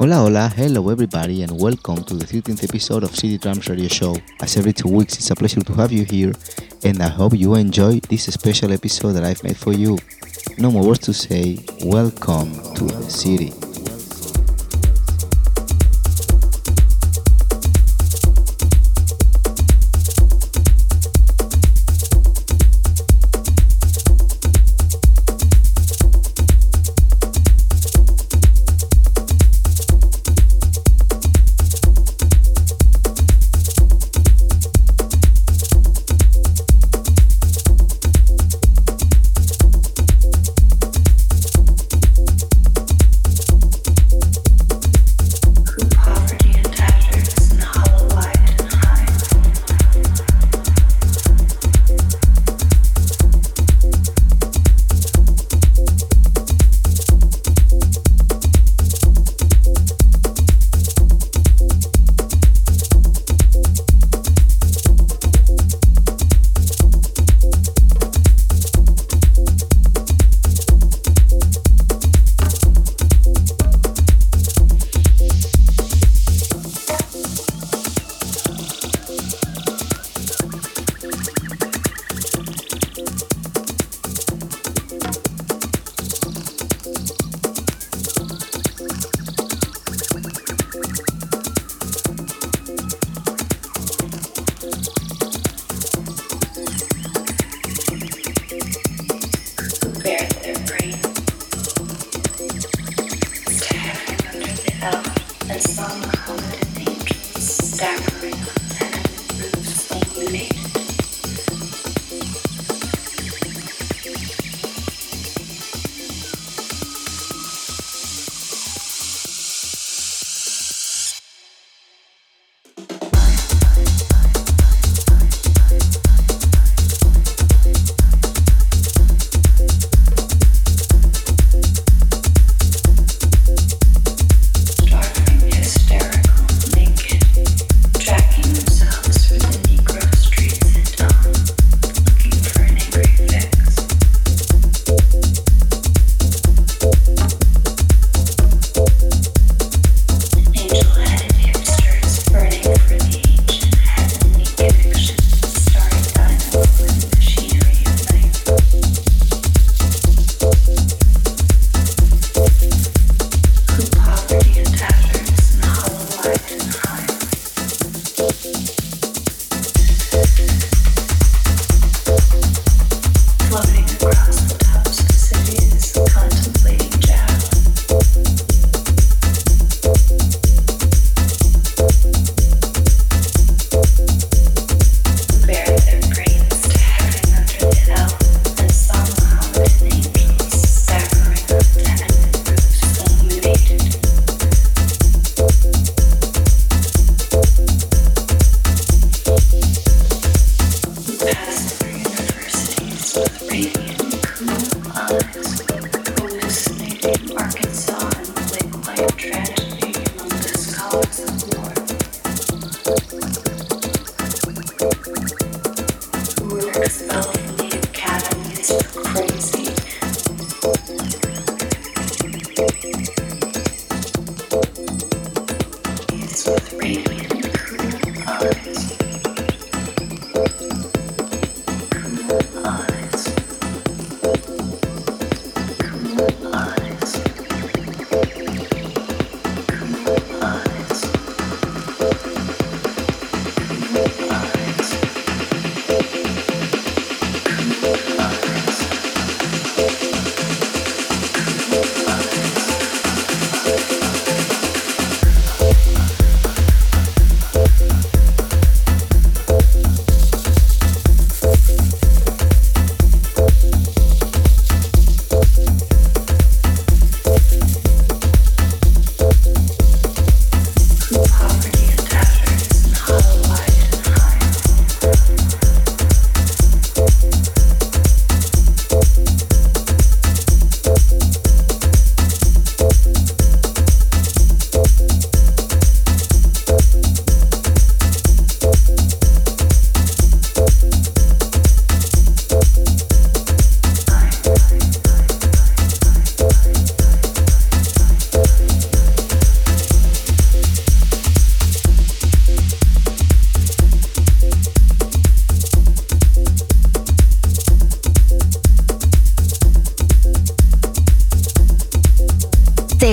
Hola, hola, hello everybody, and welcome to the 13th episode of City Drums Radio Show. As every two weeks, it's a pleasure to have you here, and I hope you enjoy this special episode that I've made for you. No more words to say, welcome to the city.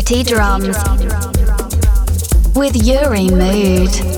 City Drums with Yuri Mood.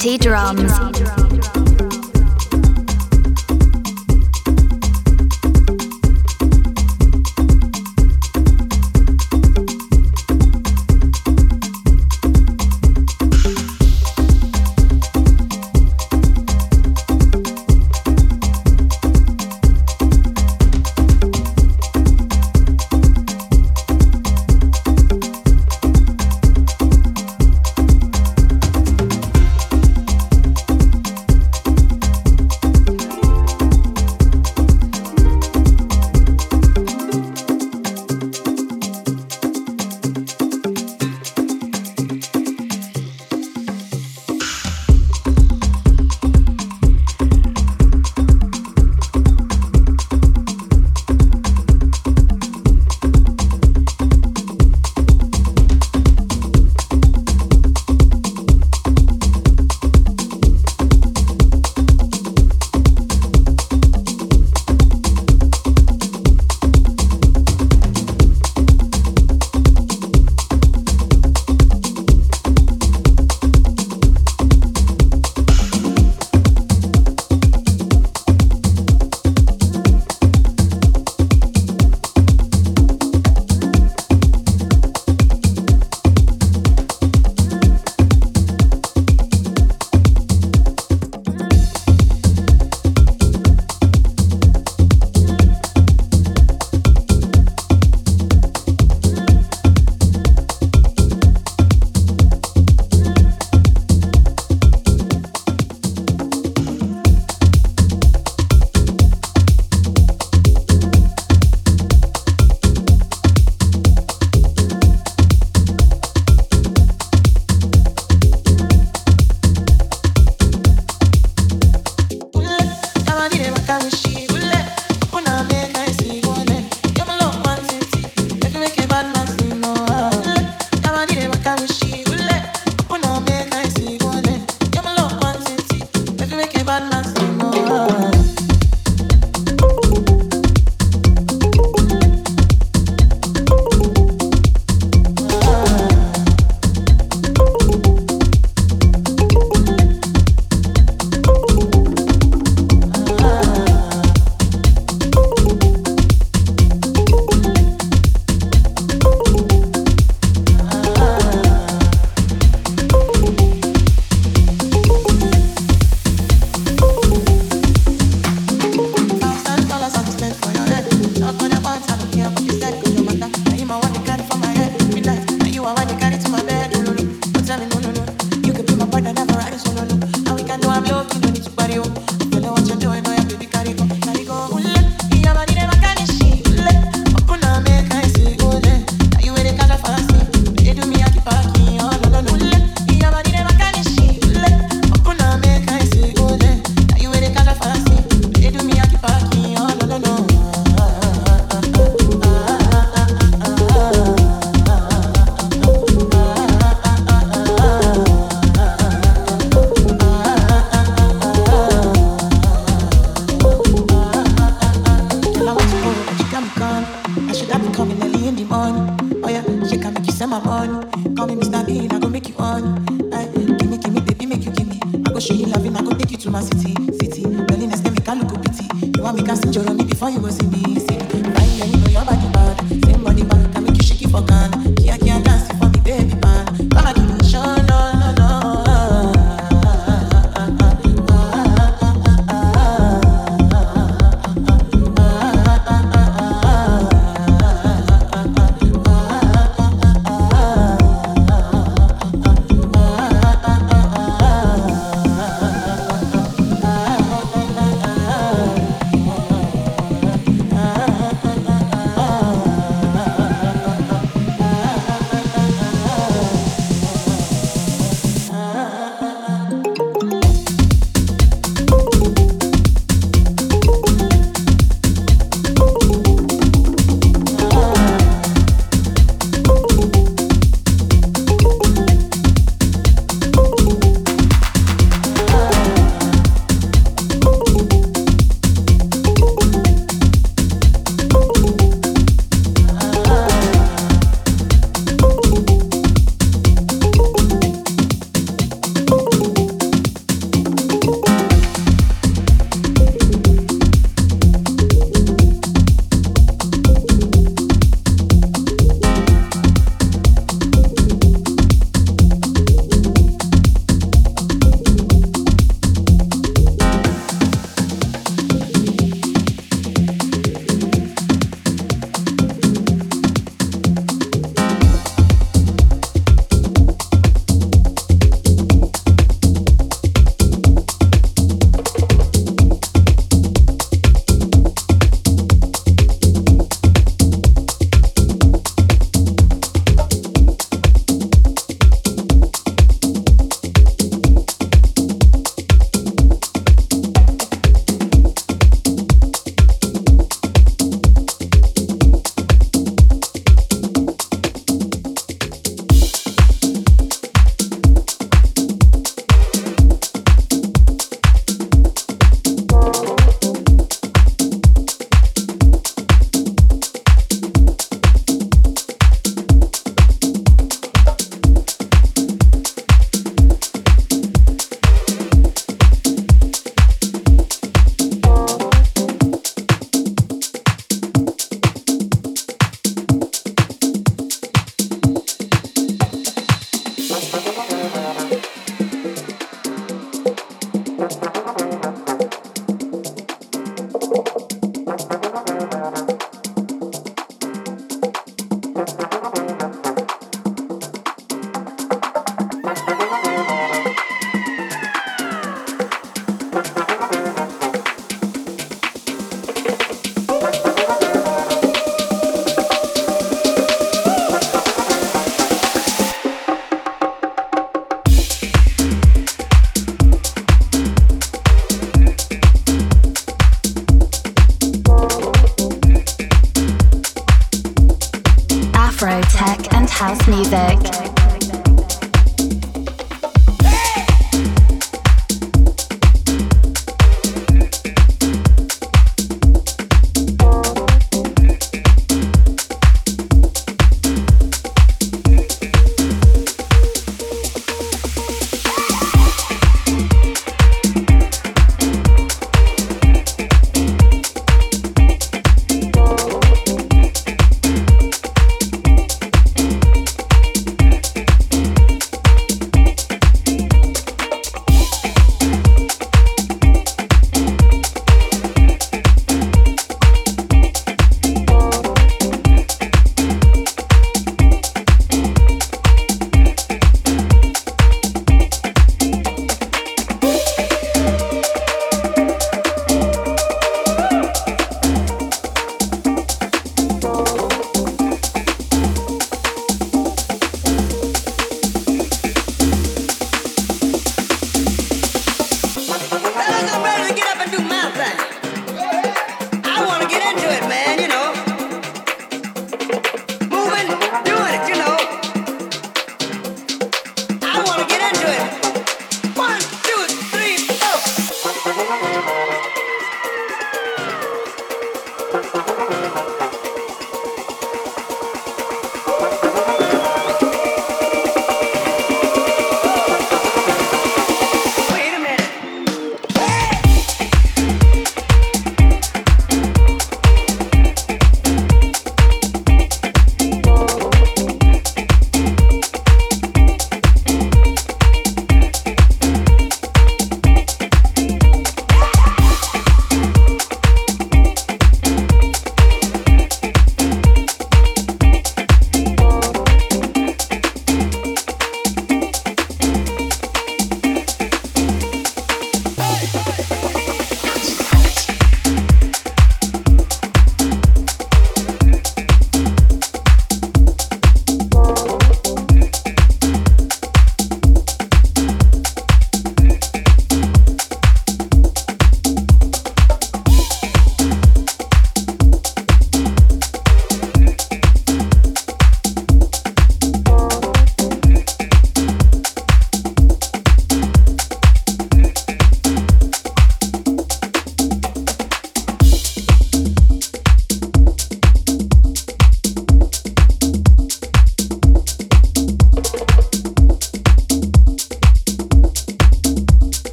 Dirty Drums.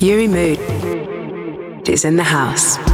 Yuri Mood is in the house.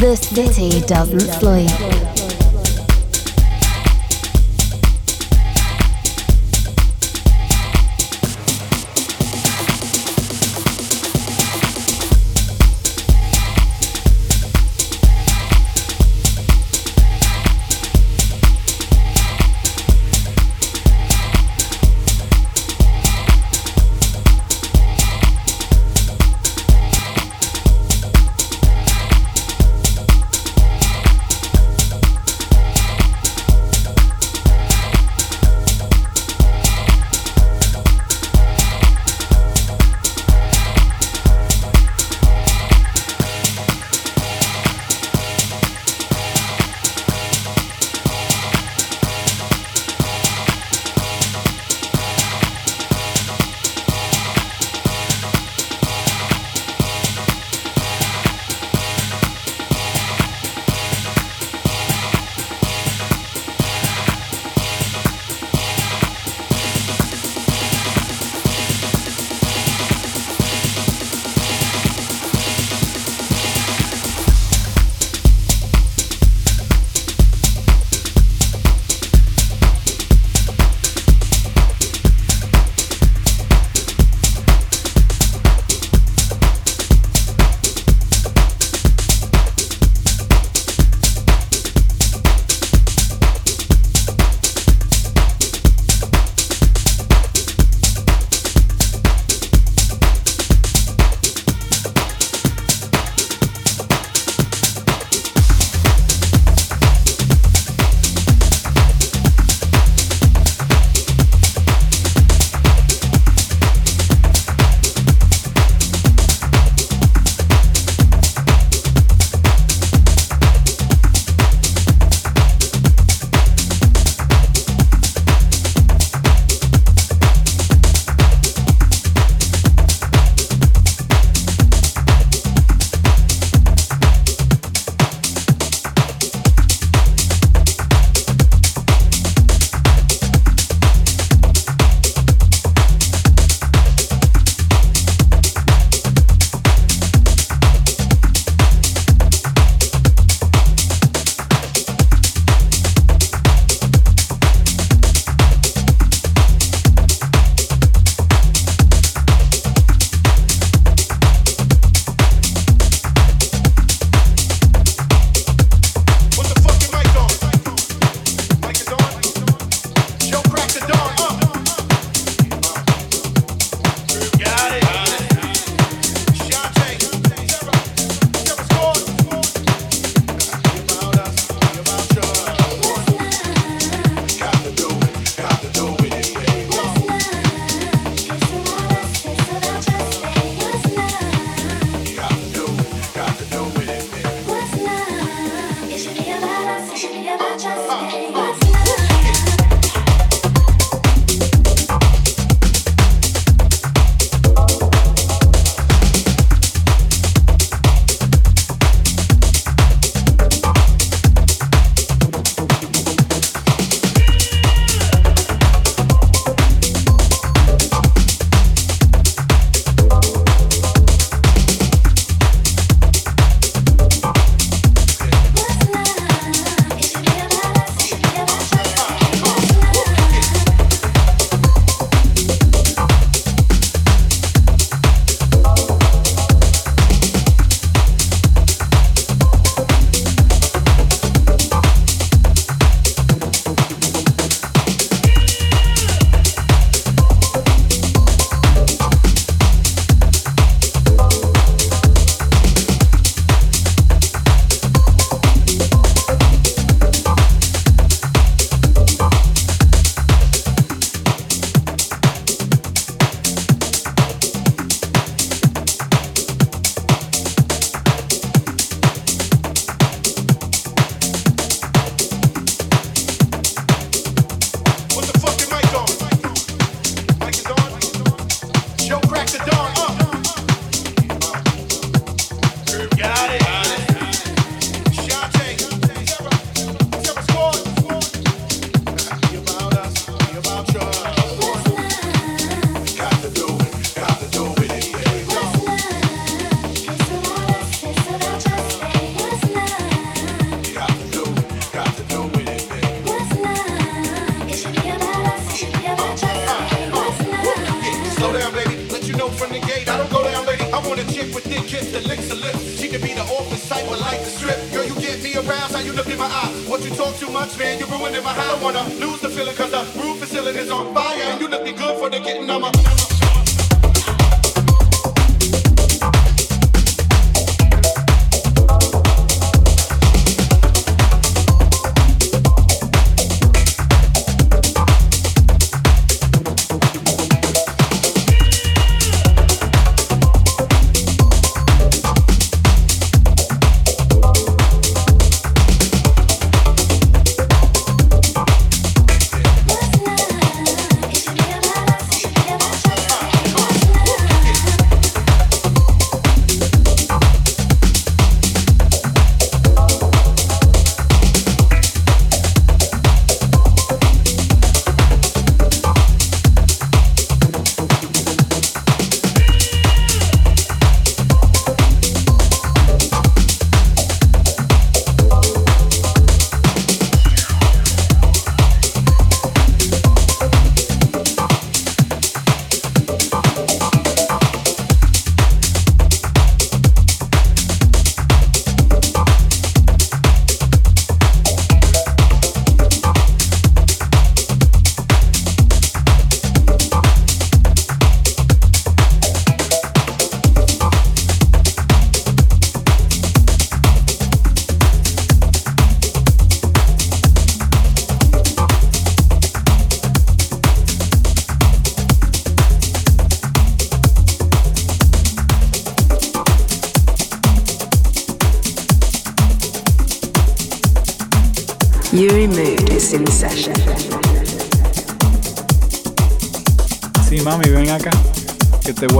The city doesn't sleep.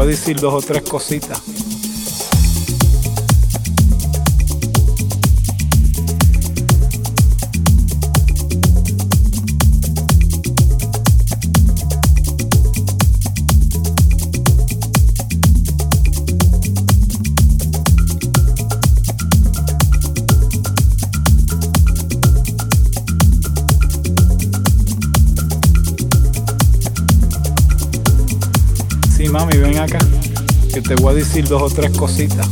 Voy decir dos o tres cositas. Dos o tres cositas.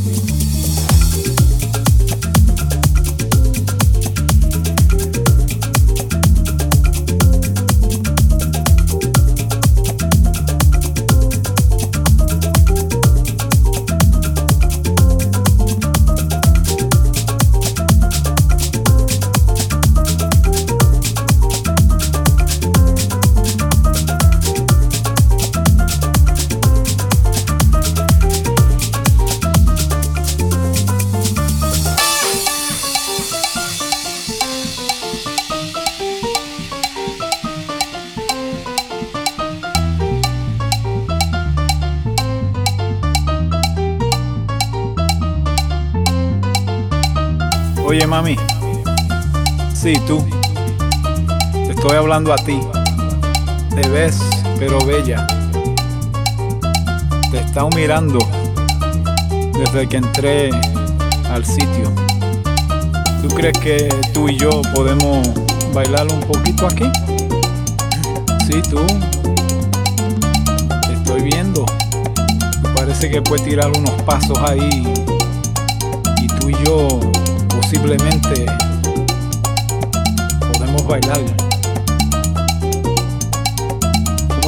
A ti. Te ves, pero bella. Te he estado mirando desde que entré al sitio. ¿Tú crees que tú y yo podemos bailar un poquito aquí? Sí, tú. Te estoy viendo. Me parece que puedes tirar unos pasos ahí. Y tú y yo posiblemente podemos bailar.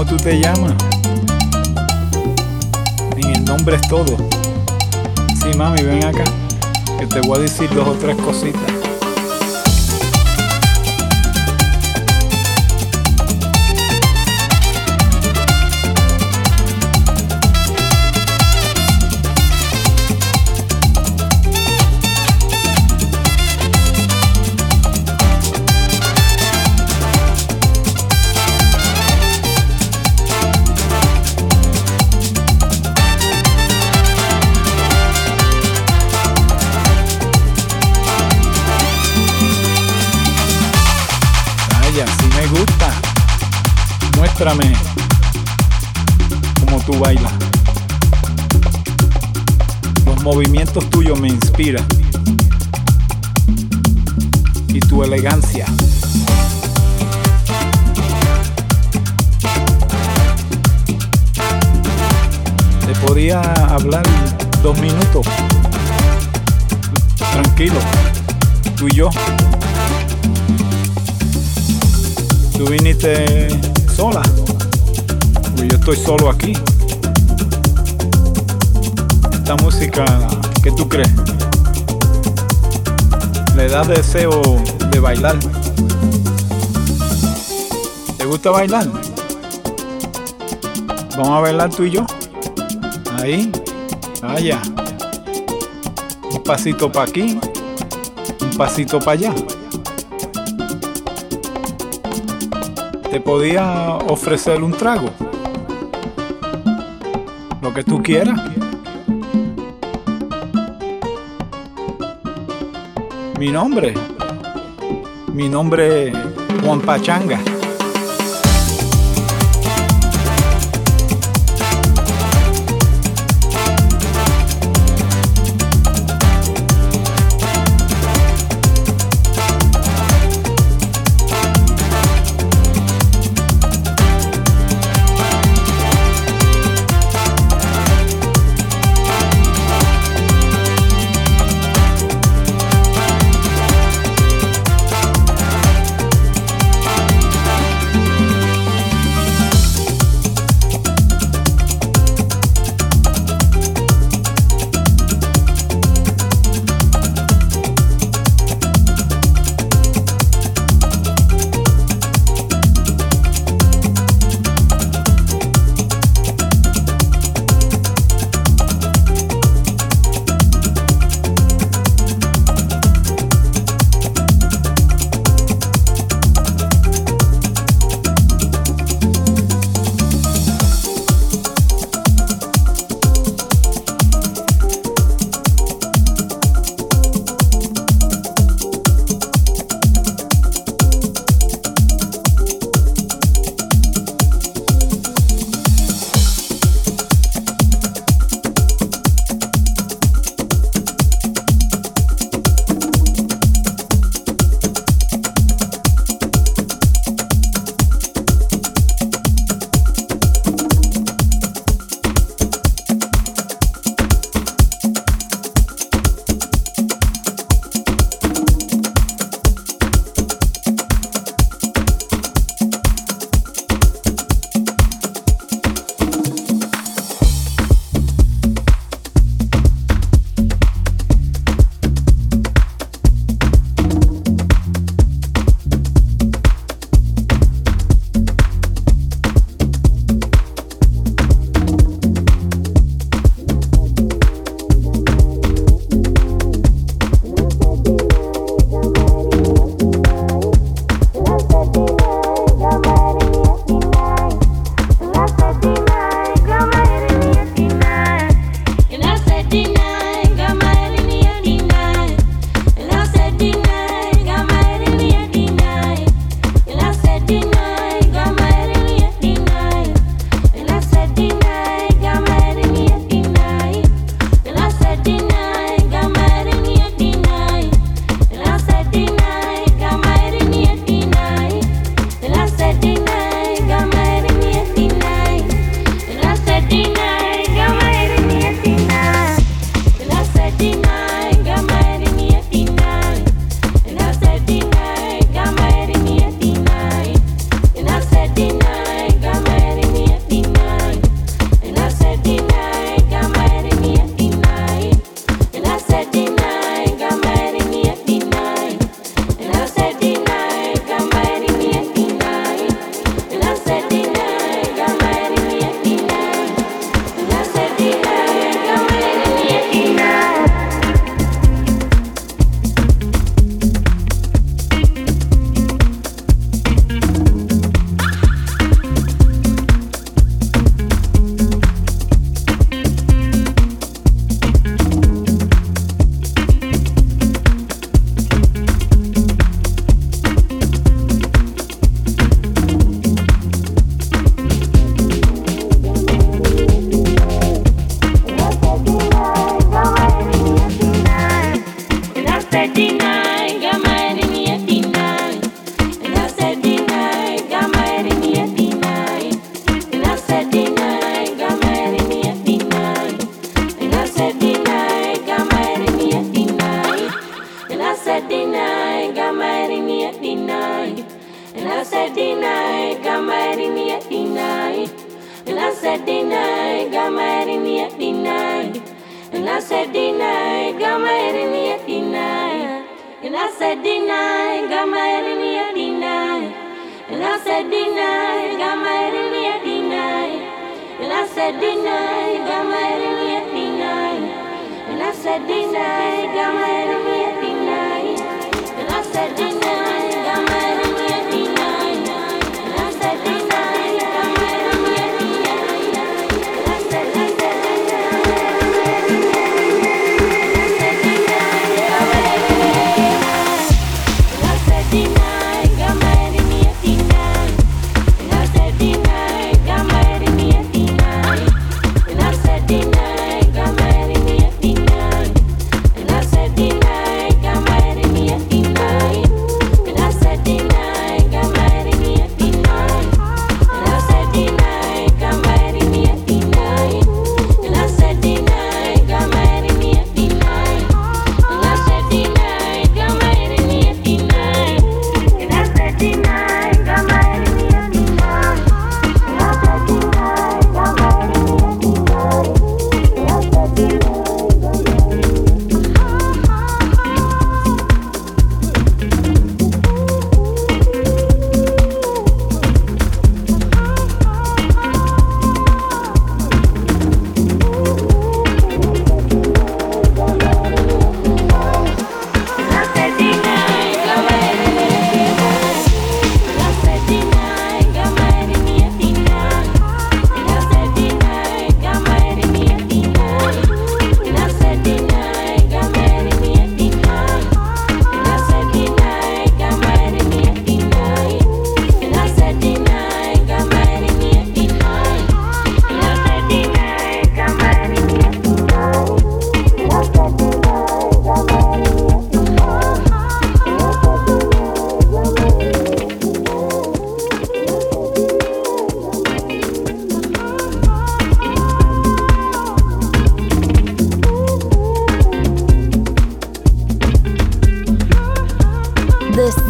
¿Cómo tú te llamas? En el nombre es todo. Sí, mami, ven acá, que te voy a decir dos o tres cositas. Muéstrame cómo tú bailas. Los movimientos tuyos me inspiran. Y tu elegancia. Te podía hablar dos minutos. Tranquilo, tú y yo. Tú viniste sola. Yo estoy solo aquí. Esta música, ¿qué tú crees? Le da deseo de bailar. ¿Te gusta bailar? Vamos a bailar tú y yo. Ahí, allá. Un pasito para aquí, un pasito para allá. Te podía ofrecer un trago. Lo que tú quieras. Mi nombre. Mi nombre es Juan Pachanga.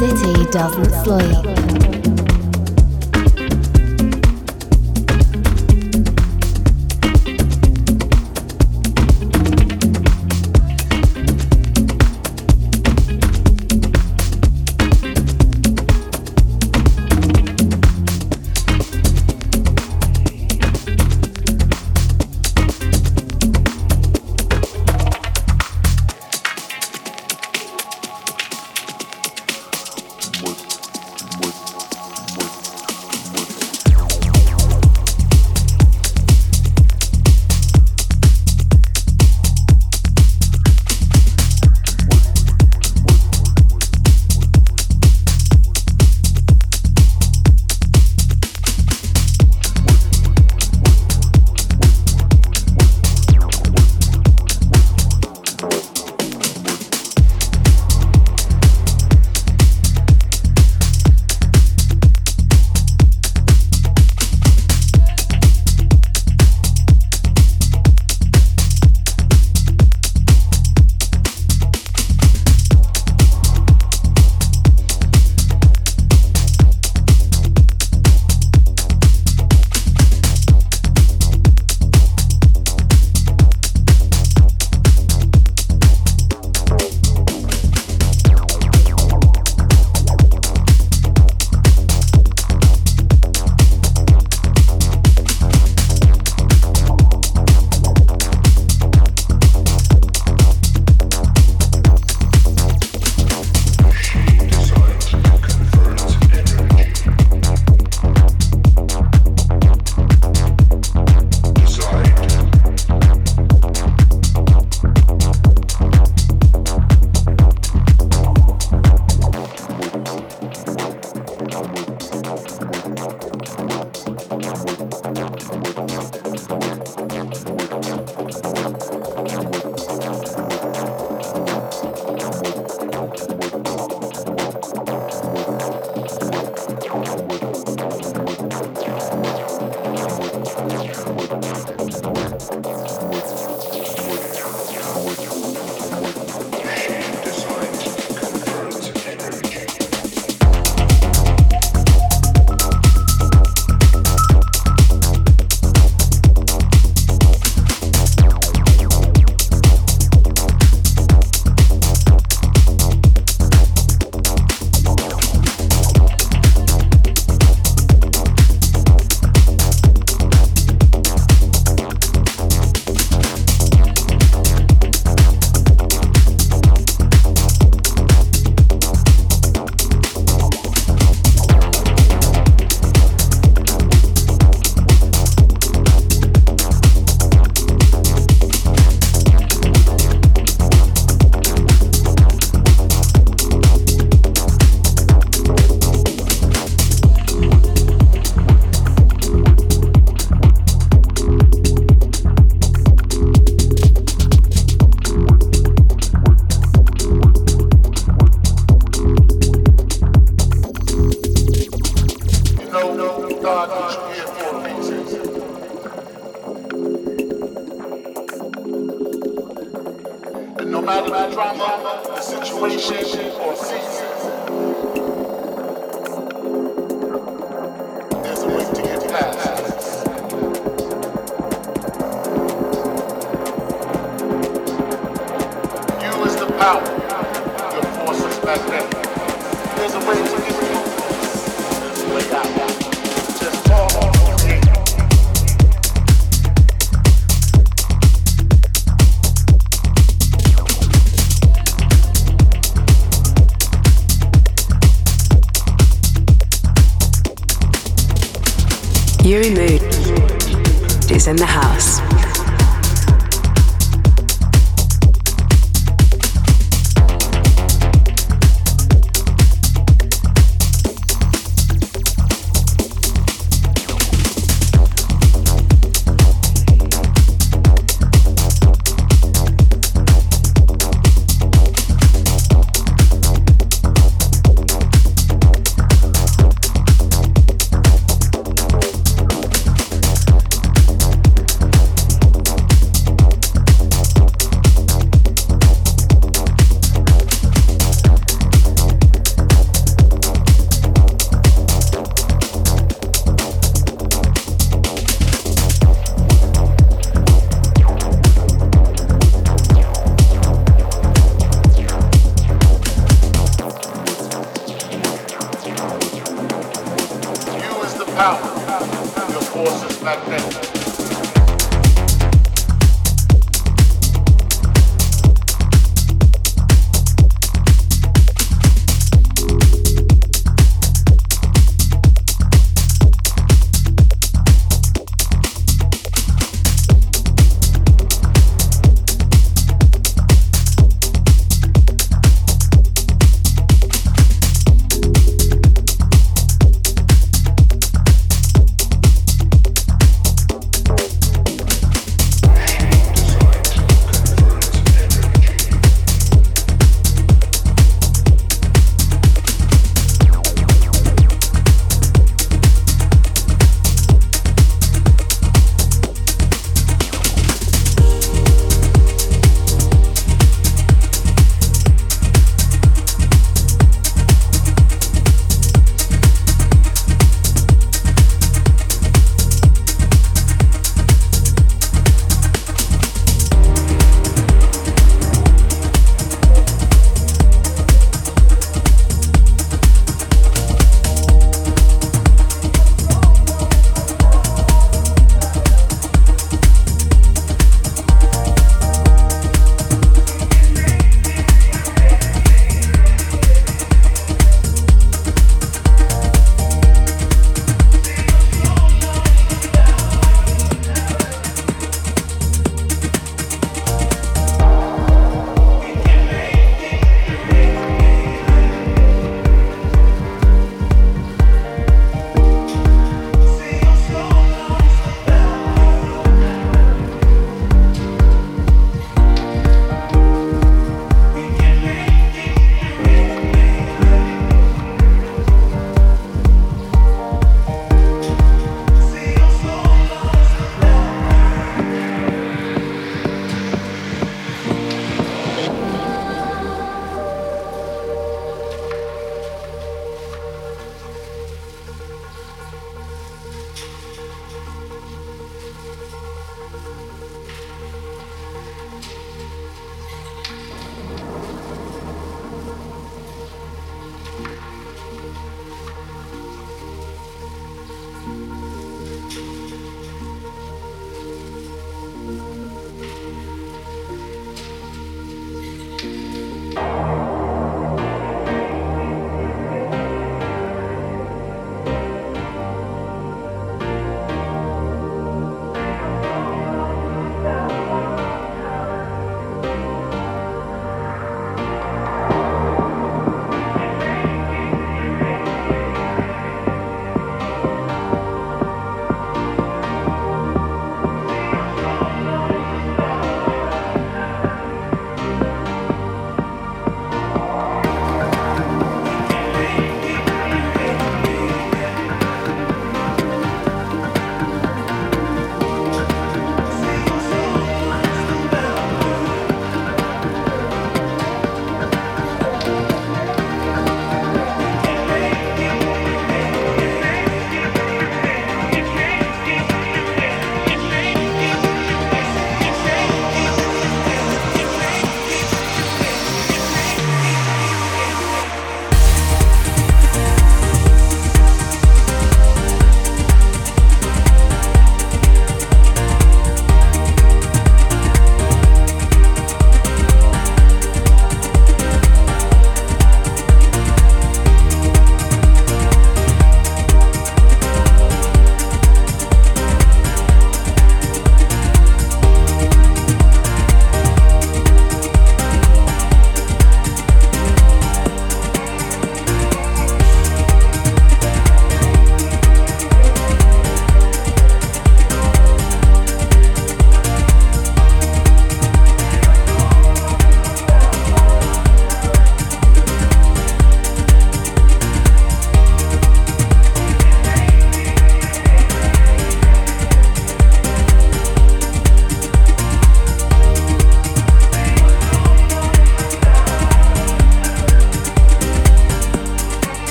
City doesn't sleep. Power, your force. There's a way to this. There's Mood is in the house.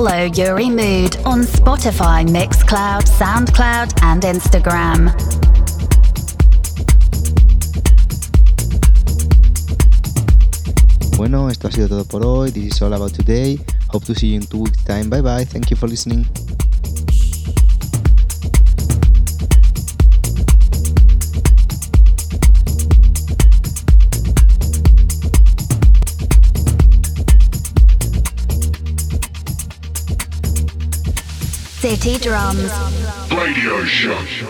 Follow Yuri Mood on Spotify, Mixcloud, Soundcloud, and Instagram. Bueno, esto ha sido todo por hoy. This is all about today. Hope to see you in two weeks' time. Bye bye. Thank you for listening. City Drums. Radio Show.